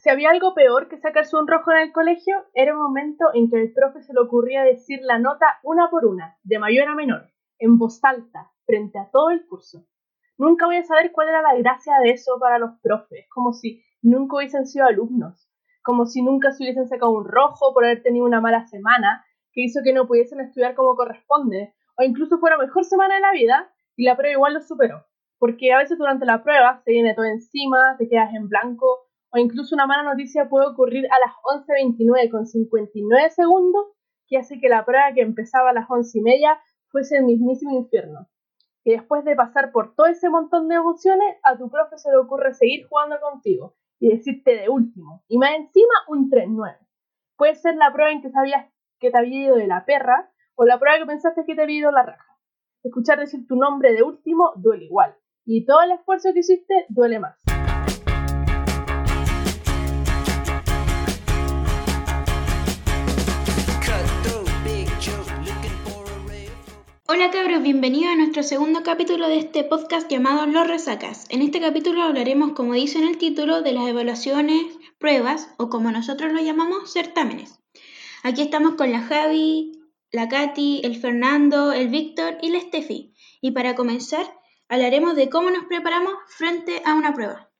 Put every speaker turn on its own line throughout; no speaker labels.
Si había algo peor que sacarse un rojo en el colegio, era un momento en que al profe se le ocurría decir la nota una por una, de mayor a menor, en voz alta, frente a todo el curso. Nunca voy a saber cuál era la gracia de eso para los profes, como si nunca hubiesen sido alumnos, como si nunca se hubiesen sacado un rojo por haber tenido una mala semana que hizo que no pudiesen estudiar como corresponde, o incluso fuera mejor semana de la vida y la prueba igual lo superó. Porque a veces durante la prueba se viene todo encima, te quedas en blanco, o incluso una mala noticia puede ocurrir a las 11.29 con 59 segundos, que hace que la prueba que empezaba a las 11 y media fuese el mismísimo infierno. Y después de pasar por todo ese montón de emociones, a tu profe se le ocurre seguir jugando contigo y decirte de último. Y más encima, un 3-9. Puede ser la prueba en que sabías que te había ido de la perra o la prueba que pensaste que te había ido la raja. Escuchar decir tu nombre de último duele igual. Y todo el esfuerzo que hiciste duele más.
Hola cabros, bienvenidos a nuestro segundo capítulo de este podcast llamado Los Resacas. En este capítulo hablaremos, como dice en el título, de las evaluaciones, pruebas o como nosotros lo llamamos, certámenes. Aquí estamos con la Javi, la Katy, el Fernando, el Víctor y la Steffi. Y para comenzar, hablaremos de cómo nos preparamos frente a una prueba.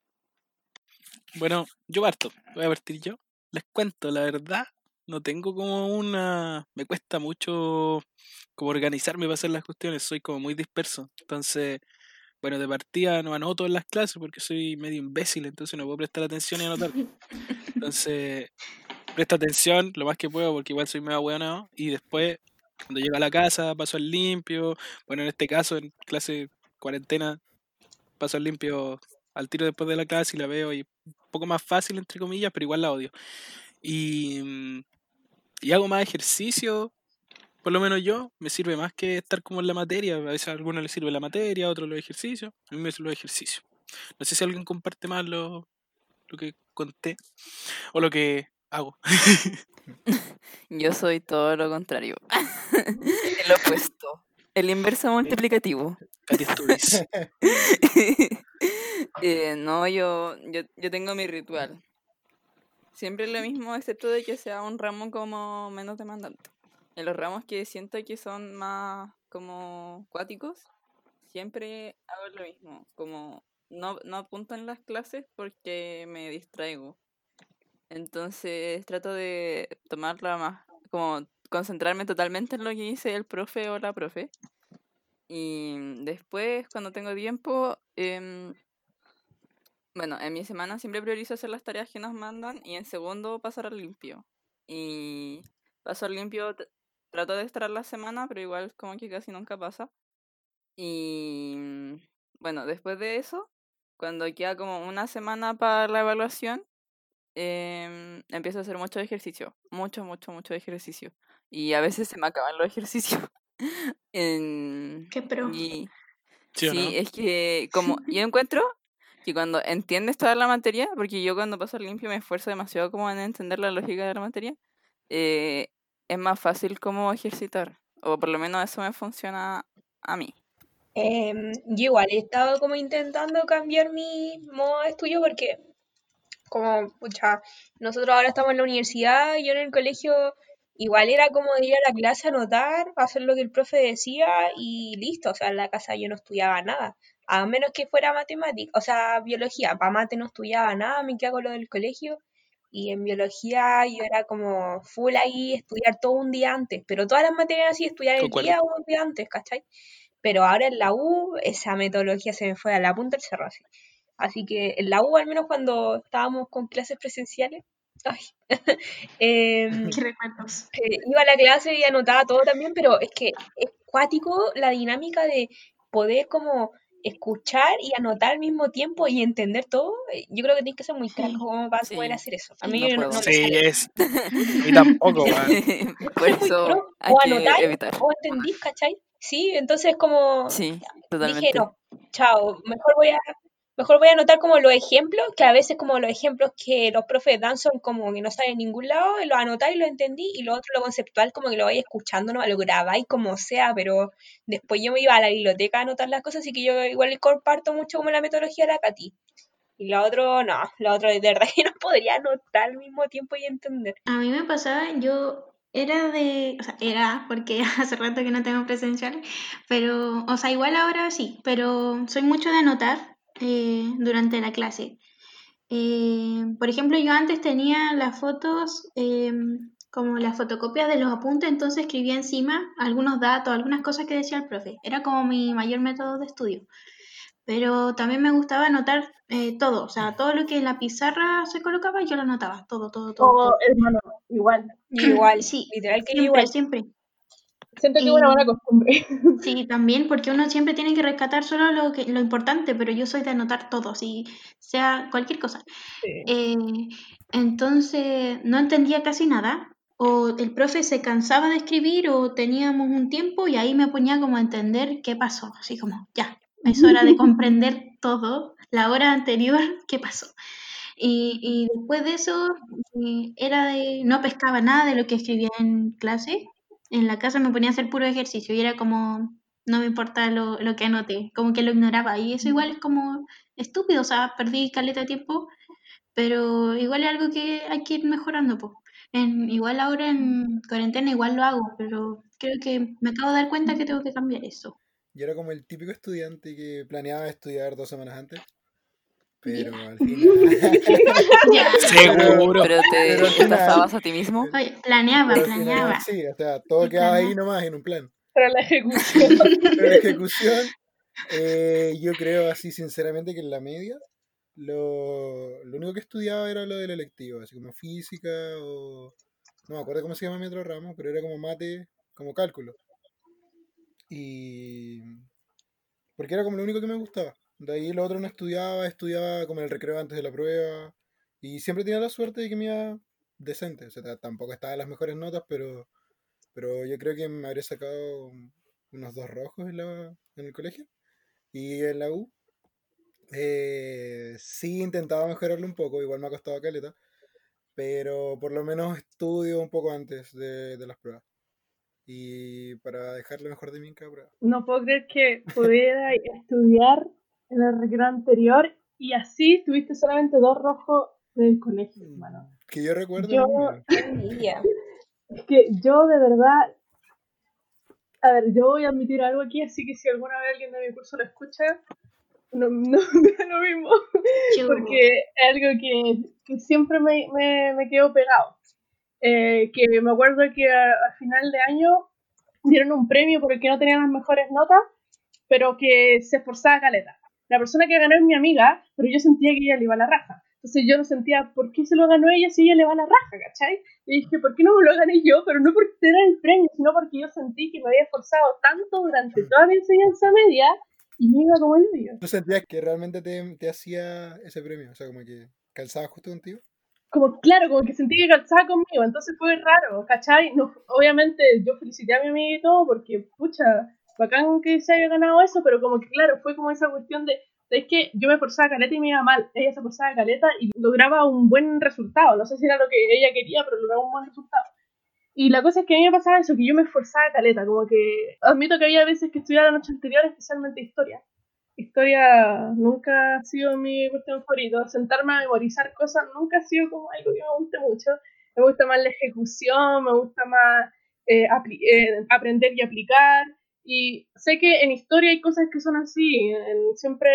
Bueno, yo parto, voy a partir yo. Les cuento, la verdad, no tengo como una... Me cuesta mucho como organizarme para hacer las cuestiones, soy como muy disperso. Entonces, bueno, de partida no anoto en las clases porque soy medio imbécil, entonces no puedo prestar atención y anotar. Entonces, presto atención lo más que puedo porque igual soy medio bueno y después cuando llego a la casa paso al limpio, bueno, en este caso en clase cuarentena paso al limpio al tiro después de la clase y la veo y un poco más fácil entre comillas, pero igual la odio. Y, mm, y hago más ejercicio, por lo menos yo, me sirve más que estar como en la materia. A veces a algunos les sirve la materia, a otros los ejercicios. A mí me sirve los ejercicios. No sé si alguien comparte más lo, lo que conté o lo que hago.
Yo soy todo lo contrario. El opuesto. El inverso multiplicativo. eh, no, yo, yo, yo tengo mi ritual. Siempre lo mismo, excepto de que sea un ramo como menos demandante. En los ramos que siento que son más como cuáticos, siempre hago lo mismo. Como no, no apunto en las clases porque me distraigo. Entonces trato de tomarla más, como concentrarme totalmente en lo que dice el profe o la profe. Y después, cuando tengo tiempo, em, bueno, en mi semana siempre priorizo hacer las tareas que nos mandan y en segundo pasar al limpio. Y paso al limpio, trato de estar la semana, pero igual como que casi nunca pasa. Y bueno, después de eso, cuando queda como una semana para la evaluación, eh, empiezo a hacer mucho ejercicio, mucho, mucho, mucho ejercicio. Y a veces se me acaban los ejercicios. en,
¿Qué pro?
sí, es que como yo encuentro que cuando entiendes toda la materia, porque yo cuando paso limpio me esfuerzo demasiado como en entender la lógica de la materia, eh, es más fácil como ejercitar. O por lo menos eso me funciona a mí.
Em, yo igual he estado como intentando cambiar mi modo de estudio porque como, pucha, nosotros ahora estamos en la universidad, yo en el colegio igual era como ir a la clase a anotar, hacer lo que el profe decía y listo, o sea, en la casa yo no estudiaba nada, a menos que fuera matemática, o sea, biología, para mate no estudiaba nada, me quedaba con lo del colegio y en biología yo era como full ahí, estudiar todo un día antes, pero todas las materias así, estudiar el día o un día antes, ¿cachai? Pero ahora en la U, esa metodología se me fue a la punta del cerro así. Así que en la U, al menos cuando estábamos con clases presenciales, ay, em, eh, iba a la clase y anotaba todo también, pero es que es cuático la dinámica de poder como escuchar y anotar al mismo tiempo y entender todo, eh, yo creo que tienes que ser muy crack como para poder hacer eso. A mí no, no,
Sí, es. Y tampoco,
Por eso
o anotar o entendís, ¿cachai? Sí, entonces como
sí, totalmente.
dije, no, chao, mejor voy a Mejor voy a anotar como los ejemplos, que a veces como los ejemplos que los profes dan son como que no salen en ningún lado, lo anotáis, lo entendí, y lo otro, lo conceptual, como que lo vais escuchando, no lo grabáis como sea, pero después yo me iba a la biblioteca a anotar las cosas, así que yo igual comparto mucho como la metodología de la Katy. Y la otra, no, la otra de verdad que no podría anotar al mismo tiempo y entender.
A mí me pasaba, yo era de, o sea, era porque hace rato que no tengo presencial, pero, o sea, igual ahora sí, pero soy mucho de anotar eh, durante la clase. Eh, por ejemplo, yo antes tenía las fotos eh, como las fotocopias de los apuntes, entonces escribía encima algunos datos, algunas cosas que decía el profe. Era como mi mayor método de estudio. Pero también me gustaba anotar eh, todo, o sea, todo lo que en la pizarra se colocaba, yo lo anotaba, todo, todo, todo.
O hermano, igual.
Igual,
Sí,
literal que
siempre,
igual.
siempre.
Siento que es
Y-
una buena costumbre.
Sí, también, porque uno siempre tiene que rescatar solo lo, que, lo importante, pero yo soy de anotar todo, así sea cualquier cosa.
Sí.
Eh, entonces, no entendía casi nada, o el profe se cansaba de escribir, o teníamos un tiempo, y ahí me ponía como a entender qué pasó, así como, ya, es hora de comprender todo, la hora anterior, qué pasó. Y, y después de eso, eh, era de, no pescaba nada de lo que escribía en clase, en la casa me ponía a hacer puro ejercicio, y era como, no me importa lo, lo que anoté, como que lo ignoraba, y eso igual es como estúpido, o sea, perdí caleta de tiempo, pero igual es algo que hay que ir mejorando, pues. En, igual ahora en cuarentena igual lo hago, pero creo que me acabo de dar cuenta que tengo que cambiar eso.
Yo era como el típico estudiante que planeaba estudiar dos semanas antes. Pero al final.
Seguro.
Pero te
Pero
estafabas a ti mismo.
Oye, planeaba,
pero al final,
planeaba.
sí, o sea, todo quedaba ahí nomás en un plan.
Para la ejecución.
Pero la ejecución, eh, yo creo así sinceramente que en la media lo, lo único que estudiaba era lo del electivo, así como física o... No me acuerdo cómo se llama mi otro ramo, pero era como mate, como cálculo. Y... Porque era como lo único que me gustaba. De ahí lo otro no estudiaba, estudiaba como el recreo antes de la prueba. Y siempre tenía la suerte de que me iba decente. O sea, tampoco estaba en las mejores notas, pero, pero yo creo que me habría sacado unos dos rojos en, la, en el colegio. Y en la U, eh, sí intentaba mejorarlo un poco, igual me ha costado caleta, pero por lo menos estudio un poco antes de, de las pruebas. Y para dejar lo mejor de mí en cada prueba.
No puedo creer que pudiera estudiar en el recreo anterior y así tuviste solamente dos rojos en el colegio, hermano.
Que yo recuerdo.
Yo-. Es que yo de verdad. A ver, yo voy a admitir algo aquí, así que si alguna vez alguien de mi curso lo escucha, no, no me da lo mismo. Porque es algo que, que siempre me, me, me quedó pegado. Eh, que me acuerdo que a, a final de año dieron un premio por el que no tenía las mejores notas, pero que se esforzaba caleta. La persona que ganó es mi amiga, pero yo sentía que ella le iba a la raja. Entonces yo no sentía, ¿por qué se lo ganó ella si ella le va a la raja, cachai? Y dije, ¿por qué no me lo gané yo? Pero no porque tener el premio, sino porque yo sentí que me había esforzado tanto durante toda mi enseñanza media y me iba como el hoyo.
¿Tú sentías que realmente te, te hacía ese premio? O sea, como que calzaba justo contigo.
como claro, como que sentí que calzaba conmigo, entonces fue raro, ¿cachai? No, obviamente yo felicité a mi amiga y todo porque, pucha, bacán que se haya ganado eso, pero como que claro, fue como esa cuestión de, es que yo me esforzaba caleta y me iba mal, ella se esforzaba caleta y lograba un buen resultado, no sé si era lo que ella quería, pero lograba un buen resultado. Y la cosa es que a mí me pasaba eso, que yo me esforzaba caleta, como que admito que había veces que estudiaba la noche anterior, especialmente historia. Historia nunca ha sido mi cuestión favorita. Sentarme a memorizar cosas nunca ha sido como algo que me guste mucho. Me gusta más la ejecución, me gusta más eh, eh, aprender y aplicar. Y sé que en historia hay cosas que son así. en- siempre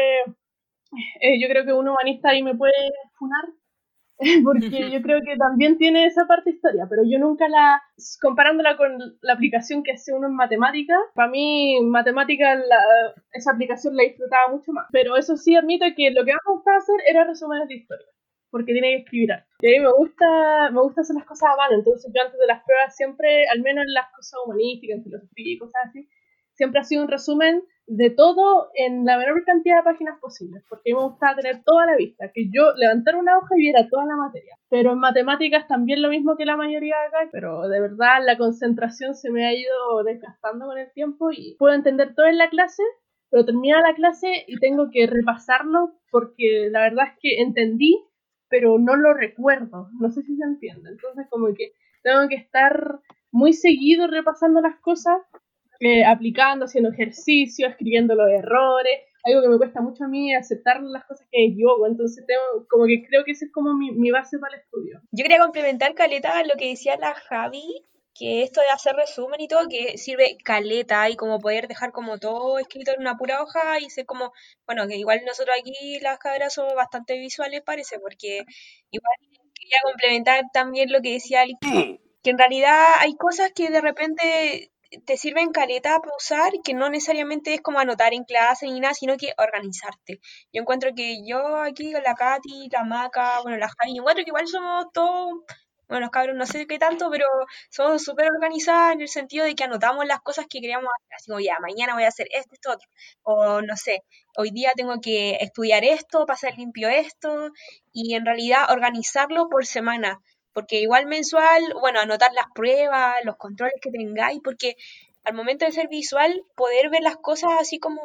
eh, yo creo que un humanista ahí me puede funar. Porque yo creo que también tiene esa parte historia, pero yo nunca la, comparándola con la aplicación que hace uno en matemática, para mí matemática la- esa aplicación la disfrutaba mucho más. Pero eso sí admito que lo que más me gustaba hacer era resúmenes de historia, porque tiene que escribir harto. Y a mí me gusta, me gusta hacer las cosas a mano, entonces yo antes de las pruebas siempre, al menos en las cosas humanísticas, en filosofía y cosas así, siempre ha sido un resumen de todo en la menor cantidad de páginas posibles, porque me gustaba tener toda la vista, que yo levantara una hoja y viera toda la materia. Pero en matemáticas también lo mismo que la mayoría de acá, pero de verdad la concentración se me ha ido desgastando con el tiempo y puedo entender todo en la clase, pero termina la clase y tengo que repasarlo porque la verdad es que entendí, pero no lo recuerdo, no sé si se entiende. Entonces como que tengo que estar muy seguido repasando las cosas eh, aplicando, haciendo ejercicio, escribiendo los errores. algo que me cuesta mucho a mí aceptar las cosas que me equivoco, entonces tengo, como que creo que esa es como mi, base para el estudio.
Yo quería complementar, Caleta, lo que decía la Javi, que esto de hacer resumen y todo, que sirve caleta y como poder dejar como todo escrito en una pura hoja y ser como, bueno, que igual nosotros aquí las cabras somos bastante visuales parece, porque igual quería complementar también lo que decía Ali, que en realidad hay cosas que de repente te sirven caleta para usar, que no necesariamente es como anotar en clase ni nada, sino que organizarte. Yo encuentro que yo aquí la Katy, la Maca, bueno, la Javi, encuentro que igual somos todos bueno, los cabros no sé qué tanto, pero somos súper organizadas en el sentido de que anotamos las cosas que queríamos hacer. Así como, ya, mañana voy a hacer esto, esto, otro. O no sé, hoy día tengo que estudiar esto, pasar limpio esto. Y en realidad organizarlo por semana. Porque igual mensual, bueno, anotar las pruebas, los controles que tengáis, porque al momento de ser visual, poder ver las cosas así como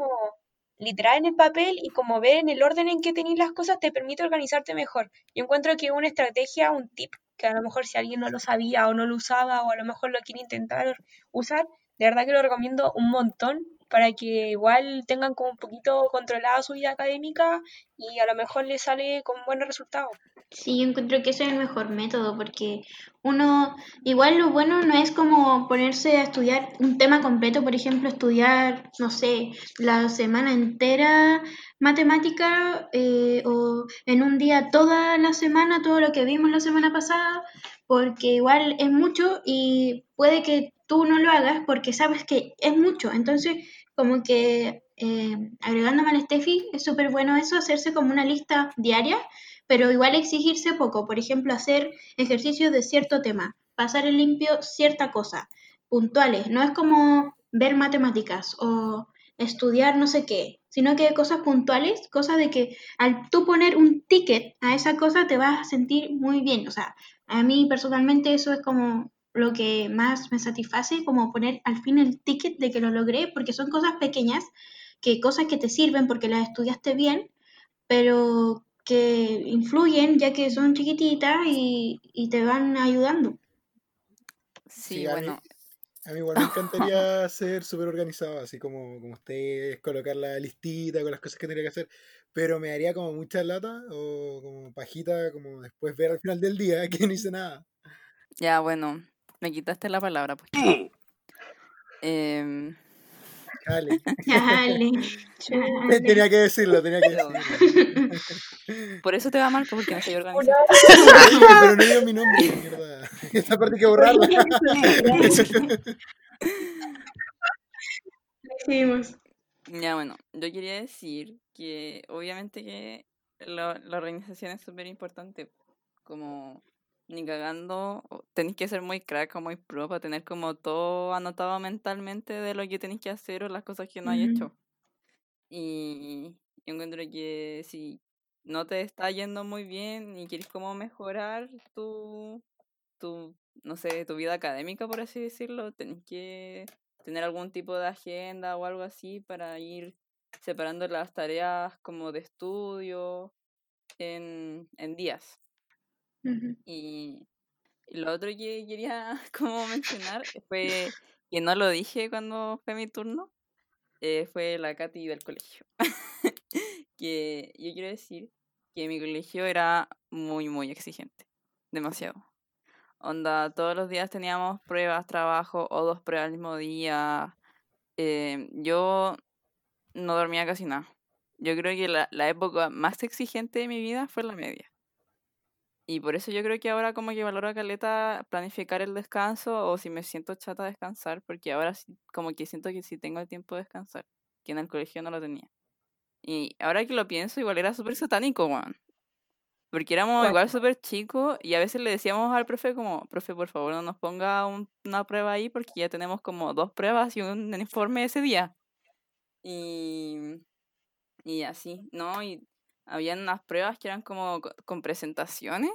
literal en el papel y como ver en el orden en que tenéis las cosas te permite organizarte mejor. Yo encuentro que una estrategia, un tip que a lo mejor si alguien no lo sabía o no lo usaba o a lo mejor lo quiere intentar usar, de verdad que lo recomiendo un montón para que igual tengan como un poquito controlada su vida académica y a lo mejor les sale con buenos resultados.
Sí, yo encuentro que ese es el mejor método porque uno, igual lo bueno no es como ponerse a estudiar un tema completo, por ejemplo, estudiar, no sé, la semana entera matemática eh, o en un día toda la semana, todo lo que vimos la semana pasada, porque igual es mucho y puede que tú no lo hagas porque sabes que es mucho. Entonces, como que eh, agregándome al Steffi, es súper bueno eso, hacerse como una lista diaria, pero igual exigirse poco. Por ejemplo, hacer ejercicios de cierto tema, pasar en limpio cierta cosa, puntuales. No es como ver matemáticas o estudiar no sé qué, sino que cosas puntuales, cosas de que al tú poner un ticket a esa cosa te vas a sentir muy bien. O sea, a mí personalmente eso es como lo que más me satisface, como poner al fin el ticket de que lo logré, porque son cosas pequeñas, que cosas que te sirven porque las estudiaste bien, pero que influyen ya que son chiquititas y, y te van ayudando.
Sí, bueno.
A mí igual me encantaría ser súper organizado, así como, como ustedes, colocar la listita con las cosas que tendría que hacer, pero me daría como mucha lata o como pajita, como después ver al final del día que no hice nada.
Ya, bueno, me quitaste la palabra, pues. eh,
Dale.
Dale, dale.
Tenía que decirlo, tenía que decirlo.
por eso te va mal, pues, porque no soy organizada.
pero no digo mi nombre, mierda. Esta parte hay que borrarla.
Decimos.
Ya, bueno, yo quería decir que obviamente que lo- la organización es súper importante. Como ni cagando, tenéis que ser muy crack o muy pro para tener como todo anotado mentalmente de lo que tenéis que hacer o las cosas que no hay
Ujú.
hecho. Y yo encuentro que si no te está yendo muy bien y quieres como mejorar tu, tu, no sé, tu vida académica, por así decirlo, tenés que tener algún tipo de agenda o algo así para ir separando las tareas como de estudio en, en días. Y lo otro que quería como mencionar fue que no lo dije cuando fue mi turno, eh, fue la Katy del colegio. que yo quiero decir que mi colegio era muy, muy exigente, demasiado. Onda, todos los días teníamos pruebas, trabajo o dos pruebas al mismo día. Eh, yo no dormía casi nada. Yo creo que la, la época más exigente de mi vida fue la media. Y por eso yo creo que ahora como que valoro a caleta planificar el descanso o si me siento chata descansar, porque ahora como que siento que sí tengo el tiempo de descansar, que en el colegio no lo tenía. Y ahora que lo pienso, igual era súper satánico, weón. Porque éramos igual súper chicos y a veces le decíamos al profe como, profe, por favor no nos ponga un- una prueba ahí porque ya tenemos como dos pruebas y un informe ese día. Y, y así, ¿no? Y habían unas pruebas que eran como co- con presentaciones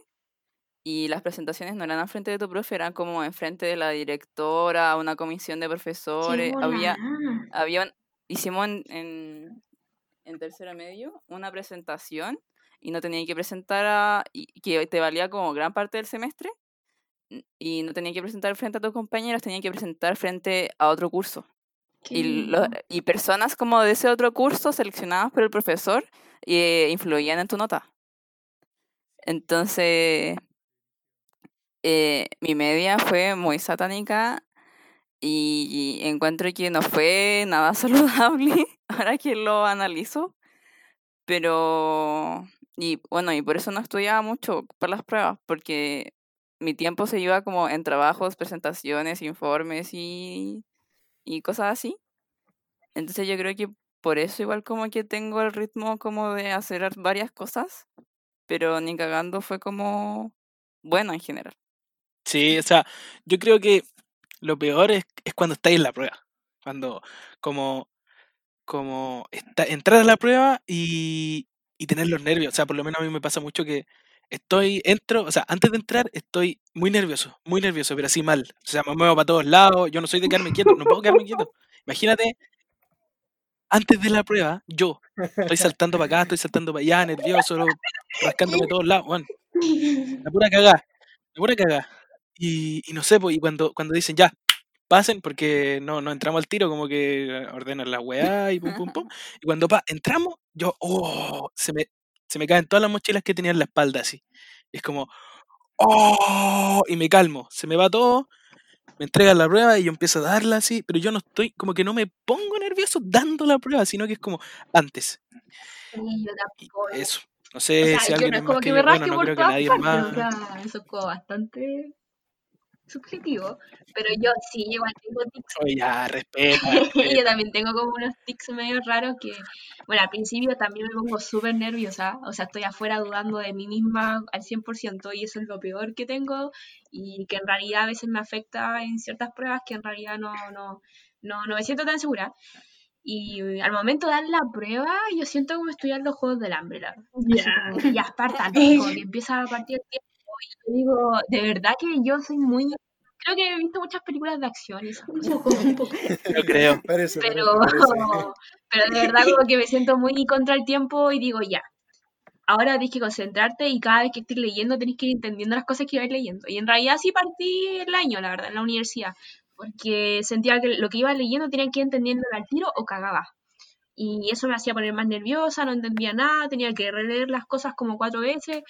y las presentaciones no eran al frente de tu profe, eran como enfrente de la directora, una comisión de profesores.
Qué
Había, había hicimos en, en, en tercero medio una presentación y no tenía que presentar a, y que te valía como gran parte del semestre y no tenía que presentar frente a tus compañeros, tenía que presentar frente a otro curso. Y, lo- y personas como de ese otro curso seleccionadas por el profesor eh, influían en tu nota. Entonces, eh, mi media fue muy satánica y encuentro que no fue nada saludable ahora que lo analizo. Pero, y bueno, y por eso no estudiaba mucho para las pruebas, porque mi tiempo se iba como en trabajos, presentaciones, informes y, y cosas así. Entonces yo creo que por eso igual como que tengo el ritmo como de hacer ar- varias cosas, pero ni cagando fue como bueno en general.
Sí, o sea, yo creo que lo peor es, es cuando estáis en la prueba. Cuando, como, como está- entrar a la prueba y, y tener los nervios. O sea, por lo menos a mí me pasa mucho que estoy, entro, o sea, antes de entrar estoy muy nervioso, muy nervioso, pero así mal. O sea, me muevo para todos lados, yo no soy de quedarme quieto, no puedo quedarme quieto. Imagínate, antes de la prueba, yo estoy saltando para acá, estoy saltando para allá, nervioso, rascándome todos lados, bueno, la pura cagada, la pura cagada. Y, y no sé, pues, y cuando, cuando dicen ya, pasen, porque no, no entramos al tiro, como que ordenan la weá y pum, pum, pum. Y cuando pa, entramos, yo, oh, se me, se me caen todas las mochilas que tenía en la espalda, así. Y es como, oh, y me calmo, se me va todo, me entregan la prueba y yo empiezo a darla así, pero yo no estoy, como que no me pongo nervioso dando la prueba, sino que es como antes.
Sí, yo
Y
tampoco.
eso. No
O
sé
sea,
si alguien
no
es
como
que
me
bueno,
rasque
no
por
creo que nadie
partes,
más.
o sea, eso es como bastante subjetivo. Pero yo sí, igual tengo tics.
Oye, ya, respeta,
Yo también tengo como unos tics medio raros que, bueno, al principio también me pongo súper nerviosa, o sea, estoy afuera dudando de mí misma al 100% y eso es lo peor que tengo y que en realidad a veces me afecta en ciertas pruebas que en realidad no, no, no, no me siento tan segura. Y al momento de dar la prueba, yo siento como estudiar los Juegos del Hambre, la verdad. Así
Ya.
como que ya espartan, como que empieza a partir el tiempo yo digo, de verdad que yo soy muy... Creo que he visto muchas películas de acción y esas
Un
cosas.
poco, un poco.
Yo creo.
Parece,
Pero,
parece,
pero de verdad como que me siento muy contra el tiempo y digo, ya, ahora tienes que concentrarte y cada vez que estés leyendo tenés que ir entendiendo las cosas que vais leyendo. Y en realidad sí partí el año, la verdad, en la universidad, porque sentía que lo que iba leyendo tenía que ir entendiendo al tiro o cagaba. Y eso me hacía poner más nerviosa, no entendía nada, tenía que releer las cosas como cuatro veces.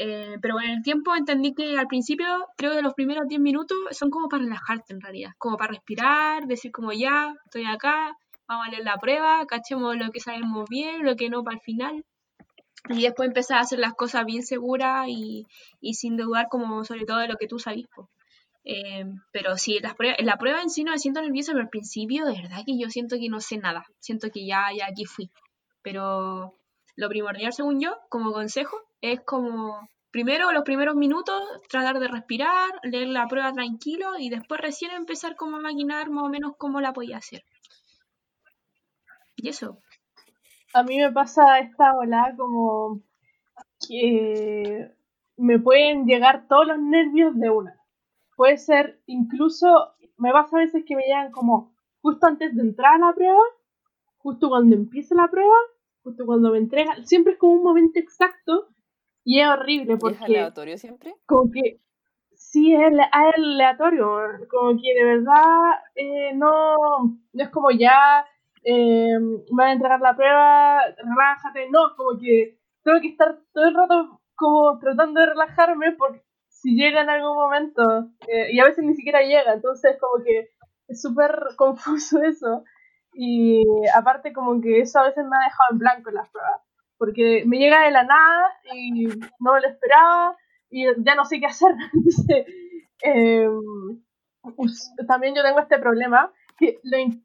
Eh, pero con el tiempo entendí que al principio, creo que los primeros 10 minutos son como para relajarte en realidad, como para respirar, decir como ya, estoy acá, vamos a leer la prueba, cachemos lo que sabemos bien, lo que no para el final. Y después empezar a hacer las cosas bien seguras y, y sin dudar como sobre todo de lo que tú sabís. po. Eh, pero sí, las pruebas, la prueba en sí no me siento nerviosa, pero al principio de verdad que yo siento que no sé nada, siento que ya, ya aquí fui. Pero lo primordial, según yo, como consejo, es como primero los primeros minutos tratar de respirar, leer la prueba tranquilo y después recién empezar como a maquinar más o menos cómo la podía hacer. Y eso.
A mí me pasa esta ola como que me pueden llegar todos los nervios de una. Puede ser incluso, me pasa a veces que me llegan como justo antes de entrar a la prueba, justo cuando empieza la prueba, justo cuando me entregan. Siempre es como un momento exacto y es horrible
¿Y es
porque
aleatorio siempre?
como que sí es ale- es aleatorio, como que de verdad eh, no, no es como ya eh, van a entregar la prueba, relájate, no, como que tengo que estar todo el rato como tratando de relajarme por si llega en algún momento eh, y a veces ni siquiera llega, entonces como que es súper confuso eso y aparte como que eso a veces me ha dejado en blanco en las pruebas porque me llega de la nada y no me lo esperaba y ya no sé qué hacer. Entonces, eh, us- también yo tengo este problema que lo, in-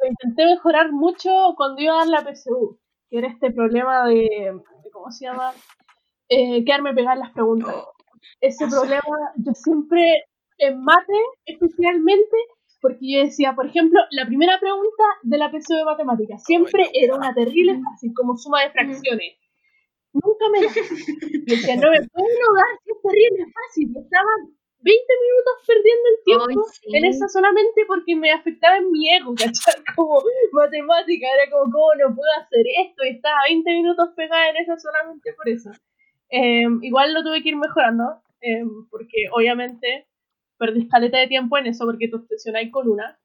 lo intenté mejorar mucho cuando iba a dar la PSU, que era este problema de, de ¿cómo se llama? Eh, quedarme pegada en las preguntas. Ese problema yo siempre, en mate especialmente, porque yo decía, por ejemplo, la primera pregunta de la PSU de matemáticas siempre era una terrible fácil, como suma de fracciones. Nunca me la yo decía, no me puedo dar, es terrible fácil. Y Estaba 20 minutos perdiendo el tiempo
Ay, sí.
en eso solamente porque me afectaba en mi ego, ¿cachai? Como matemática, era como, ¿cómo no puedo hacer esto? Y estaba 20 minutos pegada en eso solamente por eso. Eh, igual lo tuve que ir mejorando, eh, porque obviamente perdí caleta de tiempo en eso porque te obsesionáis con una.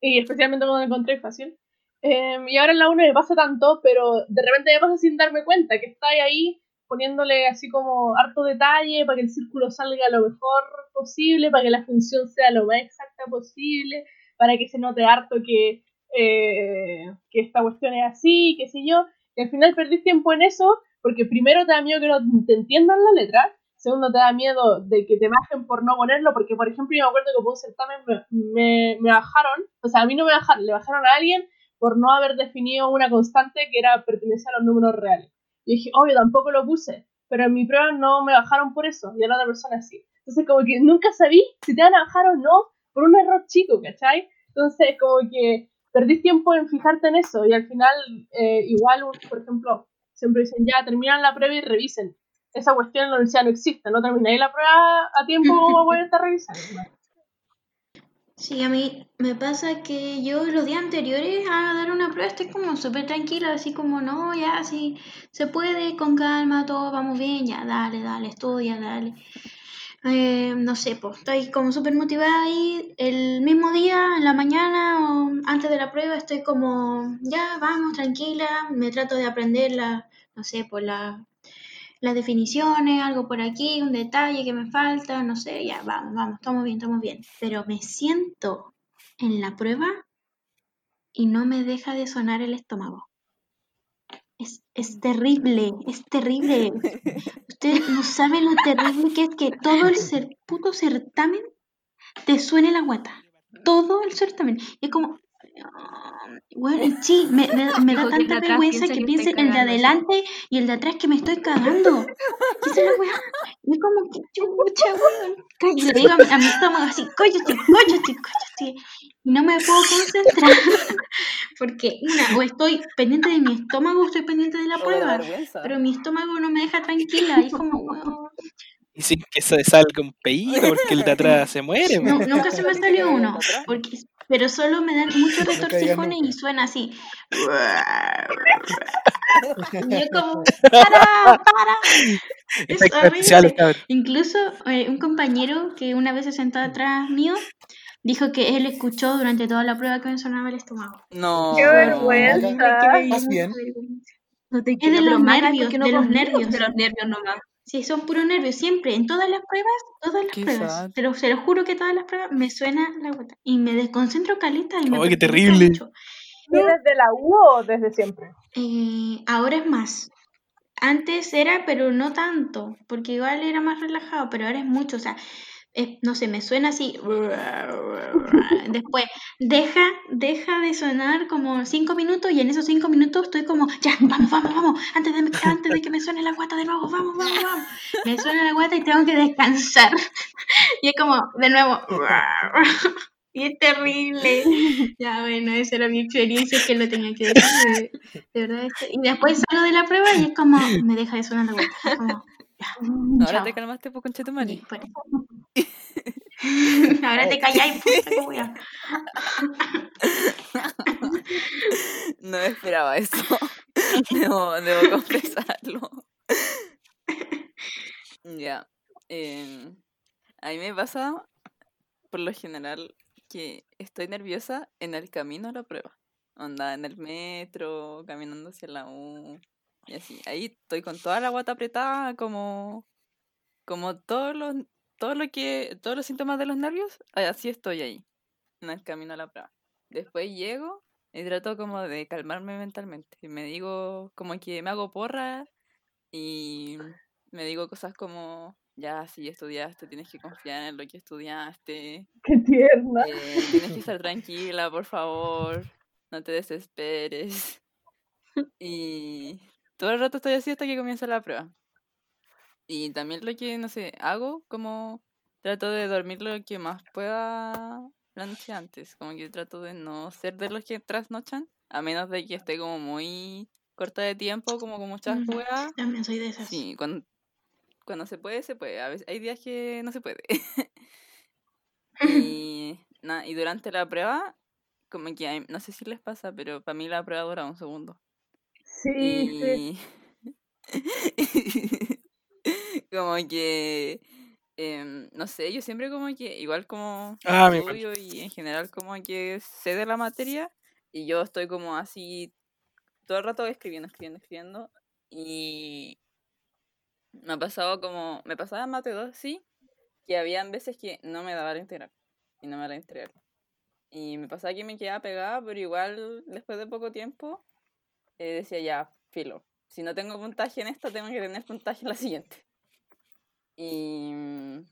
y especialmente cuando encontré fácil. Em, y ahora en la 1 me pasa tanto, pero de repente me pasa sin darme cuenta que está ahí poniéndole así como harto detalle para que el círculo salga lo mejor posible, para que la función sea lo más exacta posible, para que se note harto que, eh, que esta cuestión es así, qué sé yo. Y al final perdí tiempo en eso, porque primero te da miedo que no te entiendan la letra, segundo te da miedo de que te bajen por no ponerlo, porque por ejemplo yo me acuerdo que por un certamen me, me, bajaron, o sea, a mí no me bajaron, le bajaron a alguien por no haber definido una constante que era pertenecer a los números reales. Y dije, obvio, tampoco lo puse, pero en mi prueba no me bajaron por eso, y a la otra persona sí. Entonces, como que nunca sabí si te van a bajar o no por un error chico, ¿cachai? Entonces, como que perdí tiempo en fijarte en eso, y al final, eh, igual, por ejemplo, siempre dicen, ya, terminan la prueba y revisen. Esa cuestión en la universidad no existe, no termináis la prueba a tiempo como a estar revisar.
Sí, a mí me pasa que yo los días anteriores a dar una prueba estoy como súper tranquila, así como, no, ya, sí, se puede, con calma, todo, vamos bien, ya, dale, dale, estudia, dale. Eh, no sé, pues estoy como súper motivada y el mismo día, en la mañana o antes de la prueba, estoy como, ya, vamos, tranquila, me trato de aprender la, no sé, por la las definiciones, algo por aquí, un detalle que me falta, no sé, ya, vamos, vamos, estamos bien, estamos bien. Pero me siento en la prueba y no me deja de sonar el estómago. Es, es terrible, es terrible. Usted no sabe lo terrible que es que todo el puto certamen te suene la guata. Todo el certamen. Y es como, bueno, sí, me, me, da tanta vergüenza que, piense el de adelante y el de atrás que me estoy cagando. ¿Qué es? Y como que chucha, weón. Le digo a mi, a mi estómago así, cállate, cállate, cállate. Y no me puedo concentrar. Porque, una, o estoy pendiente de mi estómago o estoy pendiente de la prueba. Pero mi estómago no me deja tranquila. Y es como, weón.
Y sin que se salga un peído porque el de atrás se muere.
No, nunca se me salió uno. Porque pero solo me dan muchos retorcijones y suena así. yo como, ¡para! ¡para! Es Incluso eh, un compañero que una vez se sentó atrás mío dijo que él escuchó durante toda la prueba que me sonaba el estómago.
No.
¡Qué vergüenza!
¿Estás bien?
No te
es de los nervios, de los nervios.
De los nervios nomás.
Sí, son puros nervios, siempre, en todas las pruebas, todas las pruebas. Pero se lo juro que todas las pruebas me suena la gota. Y me desconcentro calita y me
¡Ay, qué terrible!
¿Desde la U o desde siempre?
Eh, ahora es más. Antes era, pero no tanto, porque igual era más relajado, pero ahora es mucho. O sea, no sé, me suena así. Después, deja, deja de sonar como cinco minutos y en esos cinco minutos estoy como, ya, vamos, vamos, vamos, antes de, antes de que me suene la guata de nuevo, vamos, vamos, vamos. Me suena la guata y tengo que descansar. Y es como, de nuevo. Y es terrible. Ya, bueno, esa era mi experiencia que lo tenía que decir. De, verdad. Y después salgo de la prueba y es como, me deja de sonar la guata. Como,
Ahora te calmaste, por concha tu madre.
Ahora te calláis, puta
No esperaba eso. Debo, debo confesarlo. Ya. Eh, a mí me pasa, por lo general, que estoy nerviosa en el camino a la prueba. Onda, en el metro, caminando hacia la U. Y así, ahí estoy con toda la guata apretada, como, como todos los, todo lo que, todos los síntomas de los nervios, así estoy ahí, en el camino a la prueba. Después llego y trato como de calmarme mentalmente. Y me digo, como que me hago porra y me digo cosas como, ya, si estudiaste, tienes que confiar en lo que estudiaste.
Qué tierna.
Eh, tienes que estar tranquila, por favor. No te desesperes. Y todo el rato estoy así hasta que comienza la prueba. Y también lo que, no sé, hago como trato de dormir lo que más pueda la noche antes. Como que trato de no ser de los que trasnochan, a menos de que esté como muy corta de tiempo, como con muchas pruebas.
También soy de esas.
Sí, cuando, cuando se puede, se puede. A veces hay días que no se puede. y, nada, y durante la prueba, como que no sé si les pasa, pero para mí la prueba dura un segundo.
Sí, sí.
como que em, no sé, yo siempre como que, igual como
Ah,
estudio y en general como que sé de la materia y yo estoy como así todo el rato escribiendo, escribiendo, escribiendo y me ha pasado como, me pasaba en mate 2, sí, que habían veces que no me daba la integral y no me la integral. Y me pasaba que me quedaba pegada, pero igual después de poco tiempo eh, decía ya, filo. Si no tengo puntaje en esta, tengo que tener puntaje en la siguiente. Y mm,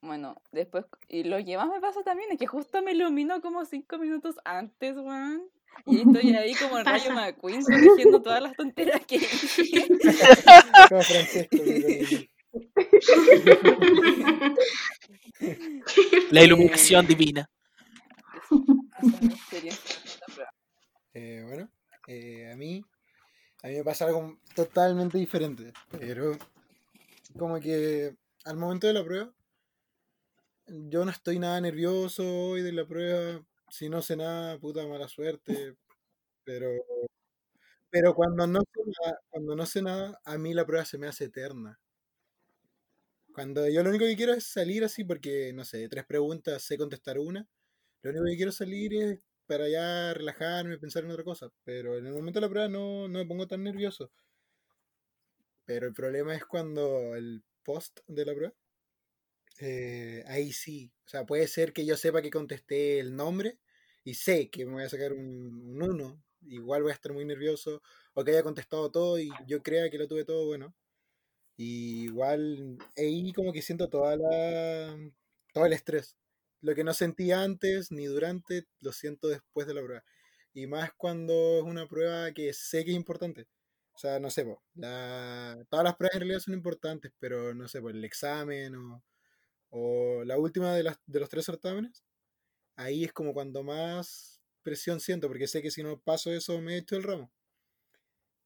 bueno, después, y lo que más me pasa también es que justo me ilumino como cinco minutos antes, weón. Y estoy ahí como el rayo. McQueen corrigiendo todas las tonteras que hice.
Como
La iluminación divina.
Prueba.
Eh, bueno, eh, a mí, a mí me pasa algo totalmente diferente, pero como que al momento de la prueba, yo no estoy nada nervioso hoy de la prueba, si no sé nada, puta mala suerte, pero, pero cuando no sé nada, cuando no sé nada, a mí la prueba se me hace eterna. Cuando yo lo único que quiero es salir así porque, no sé, tres preguntas sé contestar una, lo único que quiero salir es para ya relajarme, pensar en otra cosa. Pero en el momento de la prueba no, no me pongo tan nervioso. Pero el problema es cuando el post de la prueba, eh, ahí sí. O sea, puede ser que yo sepa que contesté el nombre y sé que me voy a sacar un 1. Igual voy a estar muy nervioso. O que haya contestado todo y yo crea que lo tuve todo bueno. Y igual ahí como que siento toda la, todo el estrés. Lo que no sentí antes ni durante, lo siento después de la prueba. Y más cuando es una prueba que sé que es importante. O sea, no sé, po, la, todas las pruebas en realidad son importantes, pero no sé, por el examen o, o la última de, las, de los tres certámenes, ahí es como cuando más presión siento, porque sé que si no paso eso me echo el ramo.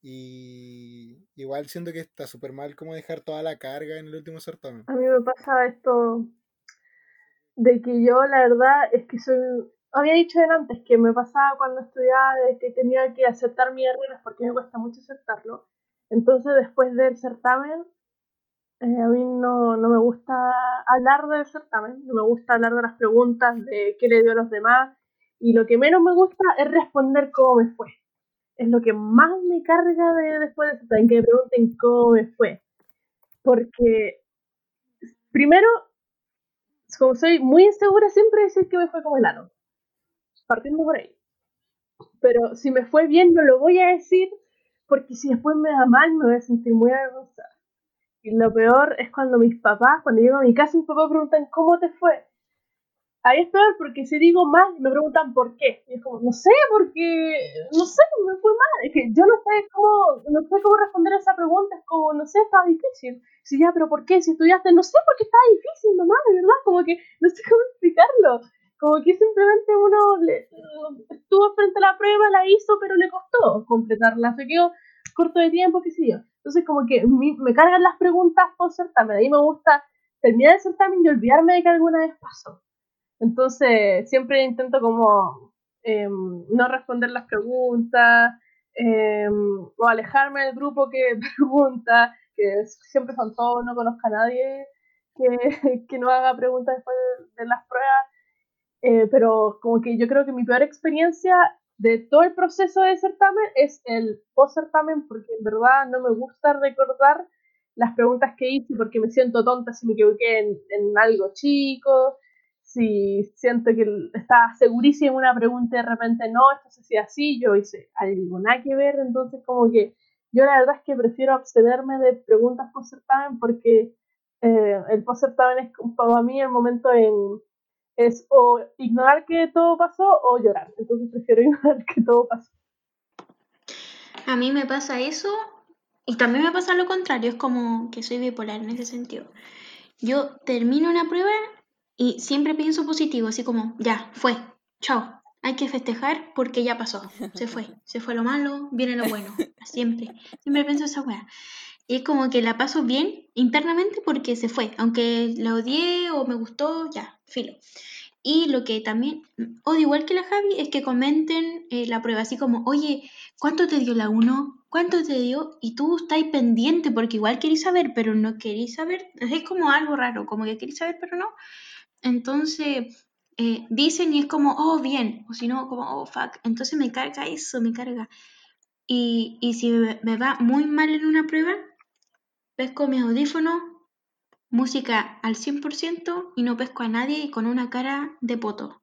Y igual siento que está súper mal como dejar toda la carga en el último certamen.
A mí me pasa esto de que yo la verdad es que soy... Había dicho antes que me pasaba cuando estudiaba que tenía que aceptar mis errores porque me cuesta mucho aceptarlo. Entonces después del certamen, eh, a mí no, no me gusta hablar del certamen, no me gusta hablar de las preguntas, de qué le dio a los demás. Y lo que menos me gusta es responder cómo me fue. Es lo que más me carga de después del certamen, que me pregunten cómo me fue. Porque primero como soy muy insegura, siempre decir que me fue como el ano. Partiendo por ahí. Pero si me fue bien, no lo voy a decir, porque si después me da mal, me voy a sentir muy avergonzada. Y lo peor es cuando mis papás, cuando llego a mi casa, mis papás preguntan, ¿cómo te fue? Ahí es peor porque si digo mal, me preguntan por qué. Y es como, no sé, porque, no sé, me fue mal. Es que yo no sé cómo, no sé cómo responder a esa pregunta. Es como, no sé, está difícil. Si ya, pero ¿por qué? Si estudiaste, no sé, porque está difícil, mamá, de verdad. Como que no sé cómo explicarlo. Como que simplemente uno le, estuvo frente a la prueba, la hizo, pero le costó completarla. Se quedó corto de tiempo, qué sé yo. Entonces, como que mi- me cargan las preguntas post certamen. A mí me gusta terminar el certamen y olvidarme de que alguna vez pasó. Entonces, siempre intento como em, no responder las preguntas em, o alejarme del grupo que pregunta, que siempre son todos, no conozco a nadie que, que no haga preguntas después de, de las pruebas. Eh, pero como que yo creo que mi peor experiencia de todo el proceso de certamen es el post-certamen porque en verdad no me gusta recordar las preguntas que hice porque me siento tonta si me equivoqué en, algo chico, si siento que estaba segurísima en una pregunta y de repente no, esto se hacía así, yo hice algo nada que ver, entonces como que yo la verdad es que prefiero abstenerme de preguntas post-certamen porque eh, el post-certamen es para mí el momento en es o ignorar que todo pasó o llorar. Entonces prefiero ignorar que todo pasó.
A mí me pasa eso y también me pasa lo contrario, es como que soy bipolar en ese sentido. Yo termino una prueba y siempre pienso positivo, así como, ya, fue, chao, hay que festejar porque ya pasó, se fue, se fue lo malo, viene lo bueno, siempre, siempre pienso esa weá. Es como que la paso bien internamente porque se fue, aunque la odié o me gustó, ya, filo. Y lo que también odio igual que la Javi es que comenten eh, la prueba, así como, oye, ¿cuánto te dio la 1? ¿cuánto te dio? Y tú estás pendiente porque igual querís saber, pero no querís saber. Es como algo raro, como que querís saber, pero no. Entonces, eh, dicen y es como, oh, bien, o si no, como, oh, fuck. Entonces me carga eso, me carga. Y, y si me va muy mal en una prueba, pesco mis audífonos, música al 100% y no pesco a nadie con una cara de poto.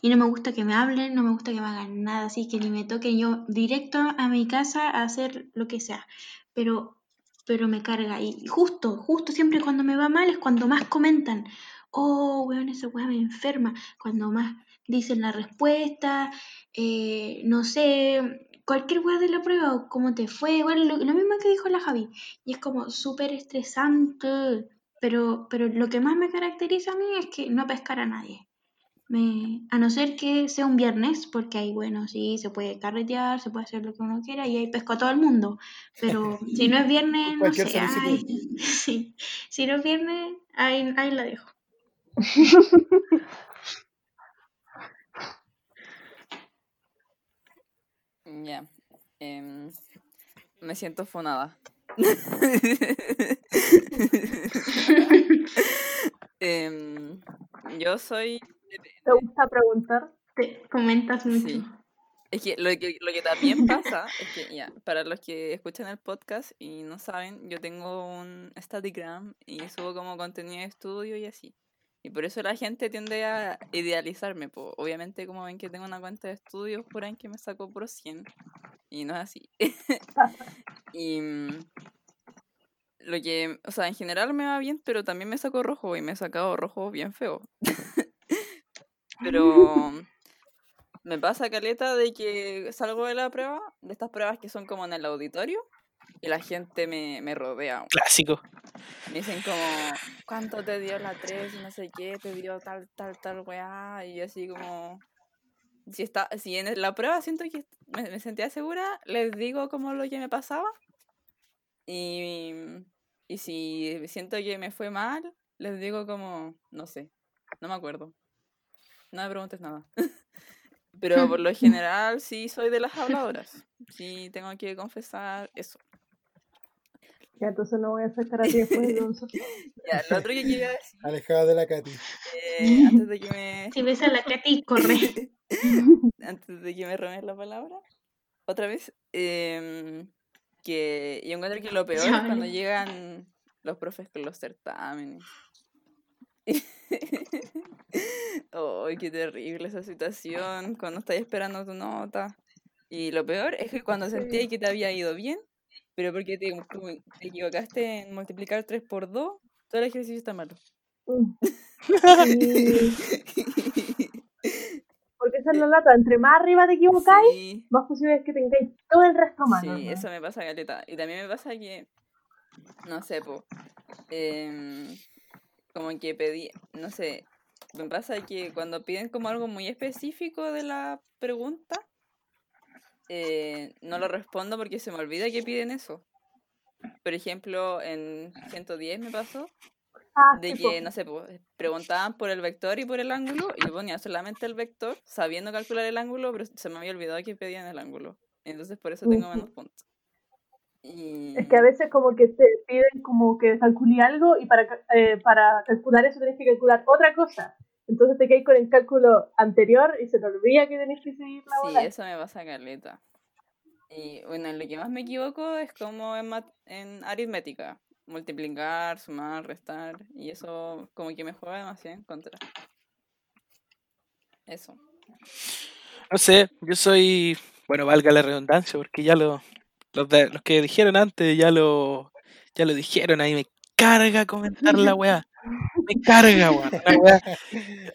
Y no me gusta que me hablen, no me gusta que me hagan nada, así que ni me toque yo directo a mi casa a hacer lo que sea. Pero, pero me carga. Y justo, justo siempre cuando me va mal es cuando más comentan. Oh, weón, esa weá me enferma. Cuando más dicen la respuesta, eh, no sé, cualquier weá de la prueba, o cómo te fue, igual lo, lo mismo que dijo la Javi. Y es como súper estresante. Pero, pero lo que más me caracteriza a mí es que no pescar a nadie. Me, a no ser que sea un viernes, porque ahí, bueno, sí, se puede carretear, se puede hacer lo que uno quiera y ahí pesco a todo el mundo. Pero si no es viernes, no
Cualquier
sé, ay, sí. si no es viernes, ahí, ahí la dejo.
Ya. em, me siento fonada. Em, yo soy.
¿Te gusta preguntar?
Te comentas mucho.
Sí. Es que lo, que lo que también pasa es que, ya, para los que escuchan el podcast y no saben, yo tengo un Statigram y subo como contenido de estudio y así. Y por eso la gente tiende a idealizarme. po. Obviamente, como ven que tengo una cuenta de estudios, ahí que me saco por 100. Y no es así. y mm, lo que, o sea, en general me va bien, pero también me saco rojo y me he sacado rojo bien feo. pero me pasa caleta de que salgo de la prueba, de estas pruebas que son como en el auditorio, y la gente me, me rodea.
Clásico.
Me dicen como, ¿cuánto te dio la 3? Y no sé qué, te dio tal, tal, tal, weá. Y yo así como, si, está, si en la prueba siento que me, me sentía segura, les digo como lo que me pasaba. Y, y si siento que me fue mal, les digo como, no sé, no me acuerdo. No me preguntes nada. Pero por lo general sí soy de las habladoras. Sí tengo que confesar eso.
Ya, entonces no voy a sacar a ti después de un sorteo.
Ya, lo otro que quería decir,
Alejada de la Katy.
eh, antes de que me...
Si ves a la Katy, corre.
antes de que me robes la palabra, otra vez, em, que yo encuentro que lo peor es cuando llegan los profes con los certámenes. Ay, qué terrible esa situación, cuando estás esperando tu nota. Y lo peor es que cuando sentí que te había ido bien, pero porque te, te equivocaste en multiplicar 3 por 2, todo el ejercicio está malo.
Porque esa es la lata. Entre más arriba te equivocáis,
Sí.
más posible es que tengáis todo el resto mal.
Sí, eso me pasa caleta. Y también me pasa que, no sé, po, em, como que pedí, no sé, me pasa que cuando piden como algo muy específico de la pregunta, eh, no lo respondo porque se me olvida que piden eso. Por ejemplo, en 110 me pasó
Ah,
de que, no sé, preguntaban por el vector y por el ángulo y yo ponía solamente el vector, sabiendo calcular el ángulo, pero se me había olvidado que pedían el ángulo. Entonces por eso tengo menos puntos. Y...
Es que a veces como que te piden como que calcule algo y para, eh, para calcular eso tenés que calcular otra cosa. Entonces te quedas con el cálculo anterior y se te olvida que tenés que seguir la
Sí,
bola.
eso me pasa caleta. Y bueno, en lo que más me equivoco es como en, en aritmética. Multiplicar, sumar, restar. Y eso como que me juega demasiado en contra. Eso.
No sé, yo soy, bueno, valga la redundancia, porque ya lo, los, de- los que dijeron antes ya lo, ya lo dijeron ahí, me carga comentar la weá. Me carga, weón.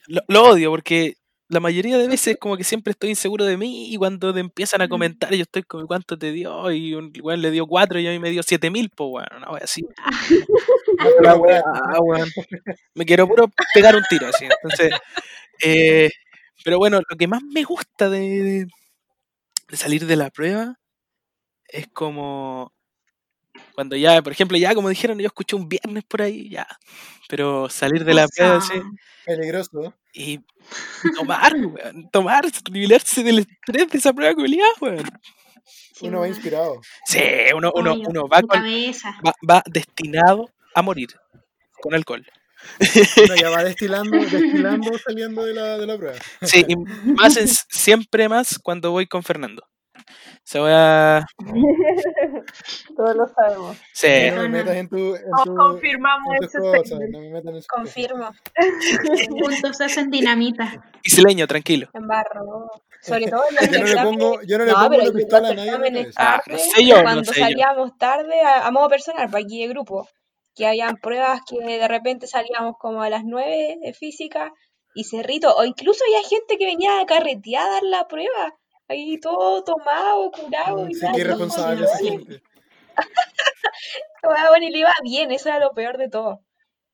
Lo, lo odio porque la mayoría de veces como que siempre estoy inseguro de mí y cuando te empiezan a comentar yo estoy como cuánto te dio y un weón le dio cuatro y a mí me dio siete mil, pues weón, una weá así. La weá, weón. Me quiero puro pegar un tiro así. Entonces, eh, pero bueno, lo que más me gusta de, de- de salir de la prueba es como cuando ya, por ejemplo, ya como dijeron, yo escuché un viernes por ahí, ya. Pero salir de la prueba así,
Cosa.
Peligroso.
y tomar, weón, tomar, liberarse del estrés de esa prueba culiada, weón.
Sí,
Uno va inspirado.
Sí, uno, uno,
Obvio,
uno va, con- va, va destinado a morir con alcohol.
Uno ya va destilando, destilando saliendo de la, de la prueba.
Sí, y más en- siempre más cuando voy con Fernando. Se voy a...
Todos lo sabemos.
Sí,
No me metas en tu. En tu
confirmamos
en tus cosas, no me metan en sus.
Confirmo.
Juntos hacen dinamita.
Isleño, tranquilo.
Embarro. Sobre todo en
Yo no le pongo, yo no le
No,
pongo la
yo
pistola a
los
nadie en.
Ah, no sé yo, no
cuando
sé yo.
salíamos tarde a, a modo personal, para aquí de grupo, que habían pruebas que de repente salíamos como a las 9 de física y cerrito, o incluso había gente que venía a carretear a dar la prueba, ahí todo tomado, curado y
qué irresponsable esa gente.
Ah, Bueno, y le iba bien, eso era lo peor de todo.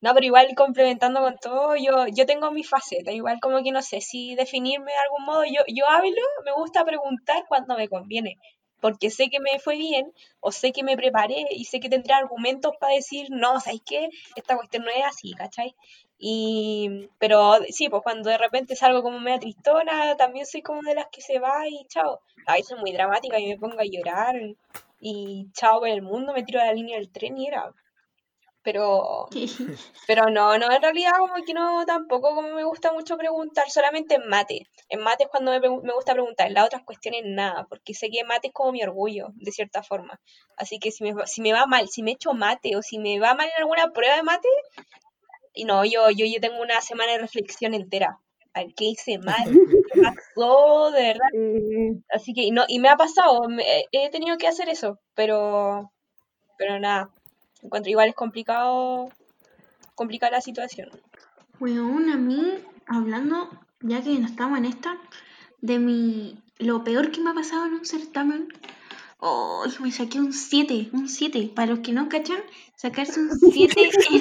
No, pero igual complementando con todo, yo, yo tengo mi faceta, igual como que no sé si definirme de algún modo, yo, yo hablo, me gusta preguntar cuando me conviene, porque sé que me fue bien, o sé que me preparé, y sé que tendré argumentos para decir, no, ¿sabes qué? Esta cuestión no es así, ¿cachai? Y, pero sí, pues cuando de repente salgo como media tristona, también soy como de las que se va y chao. A veces muy dramática y me pongo a llorar y chao con el mundo, me tiro a la línea del tren y era. Pero, pero no, no, en realidad como que no, tampoco como me gusta mucho preguntar, solamente en mate. En mate es cuando me, me gusta preguntar, en las otras cuestiones nada, porque sé que mate es como mi orgullo, de cierta forma. Así que si me, va- si me va mal, si me echo mate o si me va mal en alguna prueba de mate, y no, yo, yo, yo tengo una semana de reflexión entera. A ver, ¿Qué hice mal? ¿Qué pasó? De verdad.
Y
Así que, no, y me ha pasado, me- he tenido que hacer eso, pero, pero nada, encuentro igual es complicado, complicada la situación.
Weón, a mí, hablando, ya que no estamos en esta, de mi. Lo peor que me ha pasado en un certamen. Oh, me saqué un 7, un 7. Para los que no cachan, sacarse un 7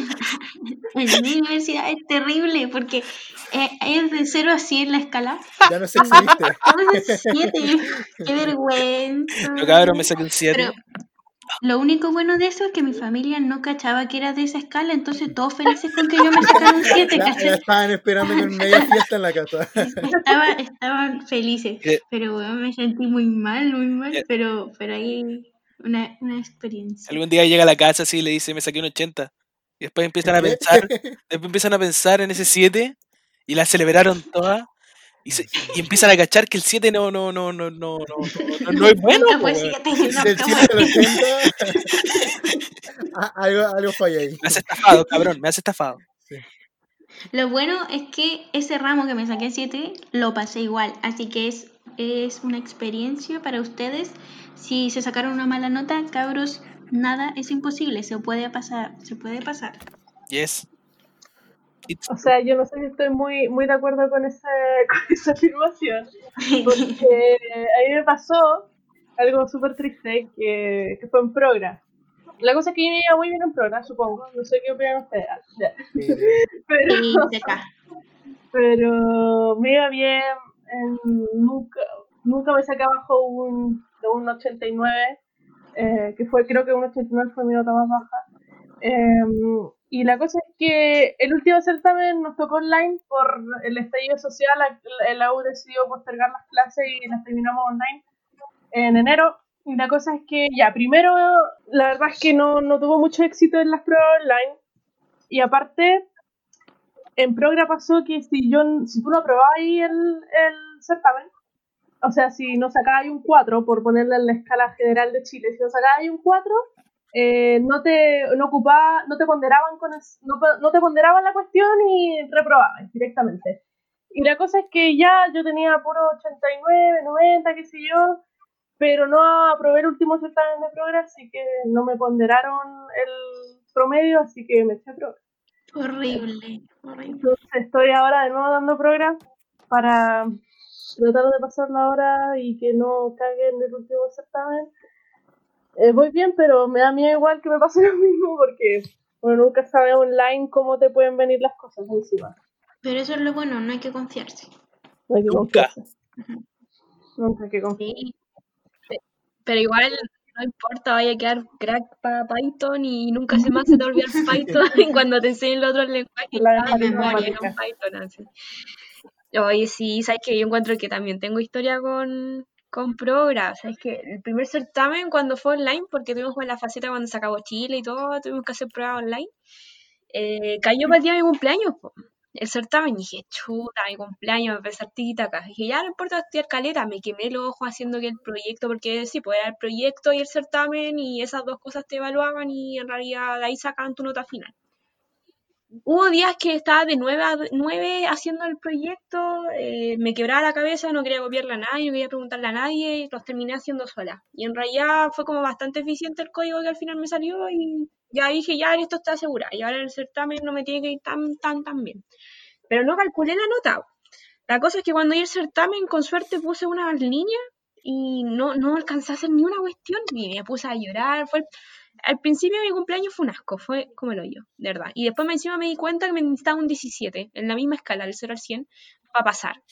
en, en mi universidad es terrible porque eh, es de 0 a 100 la escala.
Ya no sé si viste.
Todo es 7. Qué vergüenza.
Yo cabrón me saqué un 7.
Pero lo único bueno de eso es que mi familia no cachaba que era de esa escala, entonces todos felices con que yo me sacara un 7,
La, la
¿cachai?
estaban esperando con media fiesta en la casa.
Estaba, estaban felices, pero weón, me sentí muy mal, muy mal,
Eh.
pero, pero ahí una, una experiencia.
Algún día llega a la casa así y le dice, me saqué un 80. Y después empiezan a pensar, después empiezan a pensar en ese 7 y la celebraron todas. Y, se- y empiezan a cachar que el 7 no, no, no, no, no, no, no, no es bueno.
Nunca
po,
fue
weón.
siete, no,
Del
no
7
fue.
al 80. Ah, algo, algo falla ahí.
Me has estafado, cabrón, me has estafado.
Lo bueno es que ese ramo que me saqué 7 lo pasé igual, así que es, es una experiencia para ustedes. Si se sacaron una mala nota, cabros, nada es imposible, se puede pasar, se puede pasar.
Yes.
O sea, yo no sé si estoy muy, muy de acuerdo con, ese, con esa afirmación, porque a mí me pasó algo súper triste que, que fue en Progra. La cosa es que yo me iba muy bien en Progra, supongo. No sé qué opinan ustedes.
Sí,
pero me iba bien. en- nunca, nunca me saqué abajo un, de un 89, eh, que fue, creo que un 89 fue mi nota más baja. Em, y la cosa es que el último certamen nos tocó online por el estallido social. La, la U decidió postergar las clases y las terminamos online en enero. Y la cosa es que, ya, primero, la verdad es que no, no tuvo mucho éxito en las pruebas online. Y aparte, en Progra pasó que si, yo, si tú no aprobabas ahí el, el certamen, o sea, si no sacabas un 4, por ponerle en la escala general de Chile, si no sacabas un 4, eh, no te no ocupaba, no te ponderaban con el- no, no te ponderaban la cuestión y reprobabas directamente. Y la cosa es que ya yo tenía puro 89, 90, qué sé yo, pero no aprobé el último certamen de programa, así que no me ponderaron el promedio, así que me eché a programa.
Horrible, horrible.
Entonces estoy ahora de nuevo dando programa para tratar de pasarla ahora y que no caguen el último certamen. Eh, voy bien, pero me da miedo igual que me pase lo mismo porque uno nunca sabe online cómo te pueden venir las cosas encima.
Pero eso es lo bueno, no hay que confiarse.
No hay que
Nunca.
confiarse. Nunca hay que confiar.
Sí. Pero igual no importa, vaya a quedar crack para Python y nunca se más se te olvida el Python cuando te enseñen los otros lenguajes,
La
de
memoria,
Python así. Oye, sí, sabes que yo encuentro que también tengo historia con, Con Progra, o sea, es que el primer certamen cuando fue online, porque tuvimos la faceta cuando se Chile y todo, tuvimos que hacer pruebas online, eh, cayó para el día de mi cumpleaños, po. el certamen, y dije, chuta, mi cumpleaños, me empecé acá. Dije, ya no importa estudiar caleta, me quemé los ojos haciendo que el proyecto, porque sí, pues era el proyecto y el certamen, y esas dos cosas te evaluaban, y en realidad ahí sacaban tu nota final. Hubo días que estaba de 9 a 9 haciendo el proyecto, eh, me quebraba la cabeza, no quería copiarle a nadie, no quería preguntarle a nadie, y los terminé haciendo sola. Y en realidad fue como bastante eficiente el código que al final me salió y ya dije, ya esto está segura. Y ahora en el certamen no me tiene que ir tan, tan, tan bien. Pero no calculé la nota. La cosa es que cuando di el certamen, con suerte puse una línea y no, no alcancé a hacer ni una cuestión, y me puse a llorar. Fue al principio mi cumpleaños fue un asco, fue como el hoyo, de verdad. Y después encima me di cuenta que me necesitaba un 17, en la misma escala, del 0 al 100, para pasar.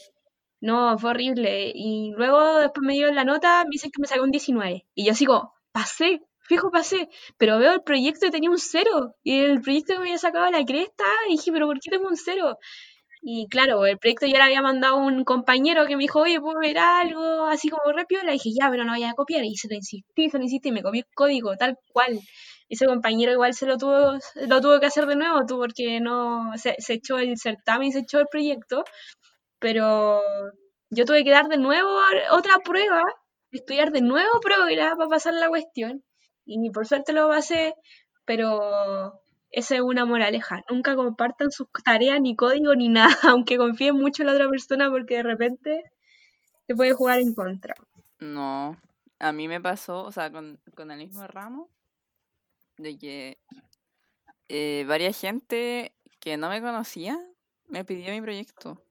No, fue horrible. Y luego después me dio la nota, me dicen que me saqué un 19. Y yo sigo, pasé, fijo pasé. Pero veo el proyecto y tenía un 0. Y el proyecto que me había sacado la cresta, y dije, pero ¿por qué tengo un 0? Y claro, el proyecto ya le había mandado un compañero que me dijo, oye, ¿puedo ver algo? Así como rápido. Le dije, ya, pero no vaya a copiar. Y se lo insistí, se lo insistí, me copió el código, tal cual. Ese compañero igual se lo tuvo, lo tuvo que hacer de nuevo, tú, porque no, se, se echó el certamen se echó el proyecto. Pero yo tuve que dar de nuevo otra prueba, estudiar de nuevo programa para pasar la cuestión. Y por suerte lo pasé, pero esa es una moraleja. Nunca compartan sus tareas, ni código, ni nada, aunque confíen mucho en la otra persona porque de repente te puede jugar en contra.
No, a mí me pasó, o sea, con, con el mismo ramo, de que eh, varias gente que no me conocía me pidió mi proyecto.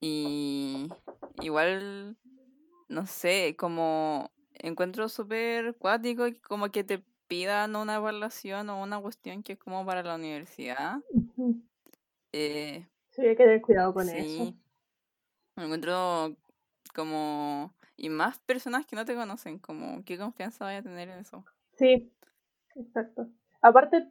Y igual, no sé, como encuentro súper cuático como que te pidan una evaluación o una cuestión que es como para la universidad. Eh,
Sí, hay que tener cuidado con eso.
Sí. Me encuentro como... Y más personas que no te conocen, como qué confianza vaya a tener en eso.
Sí, exacto. Aparte,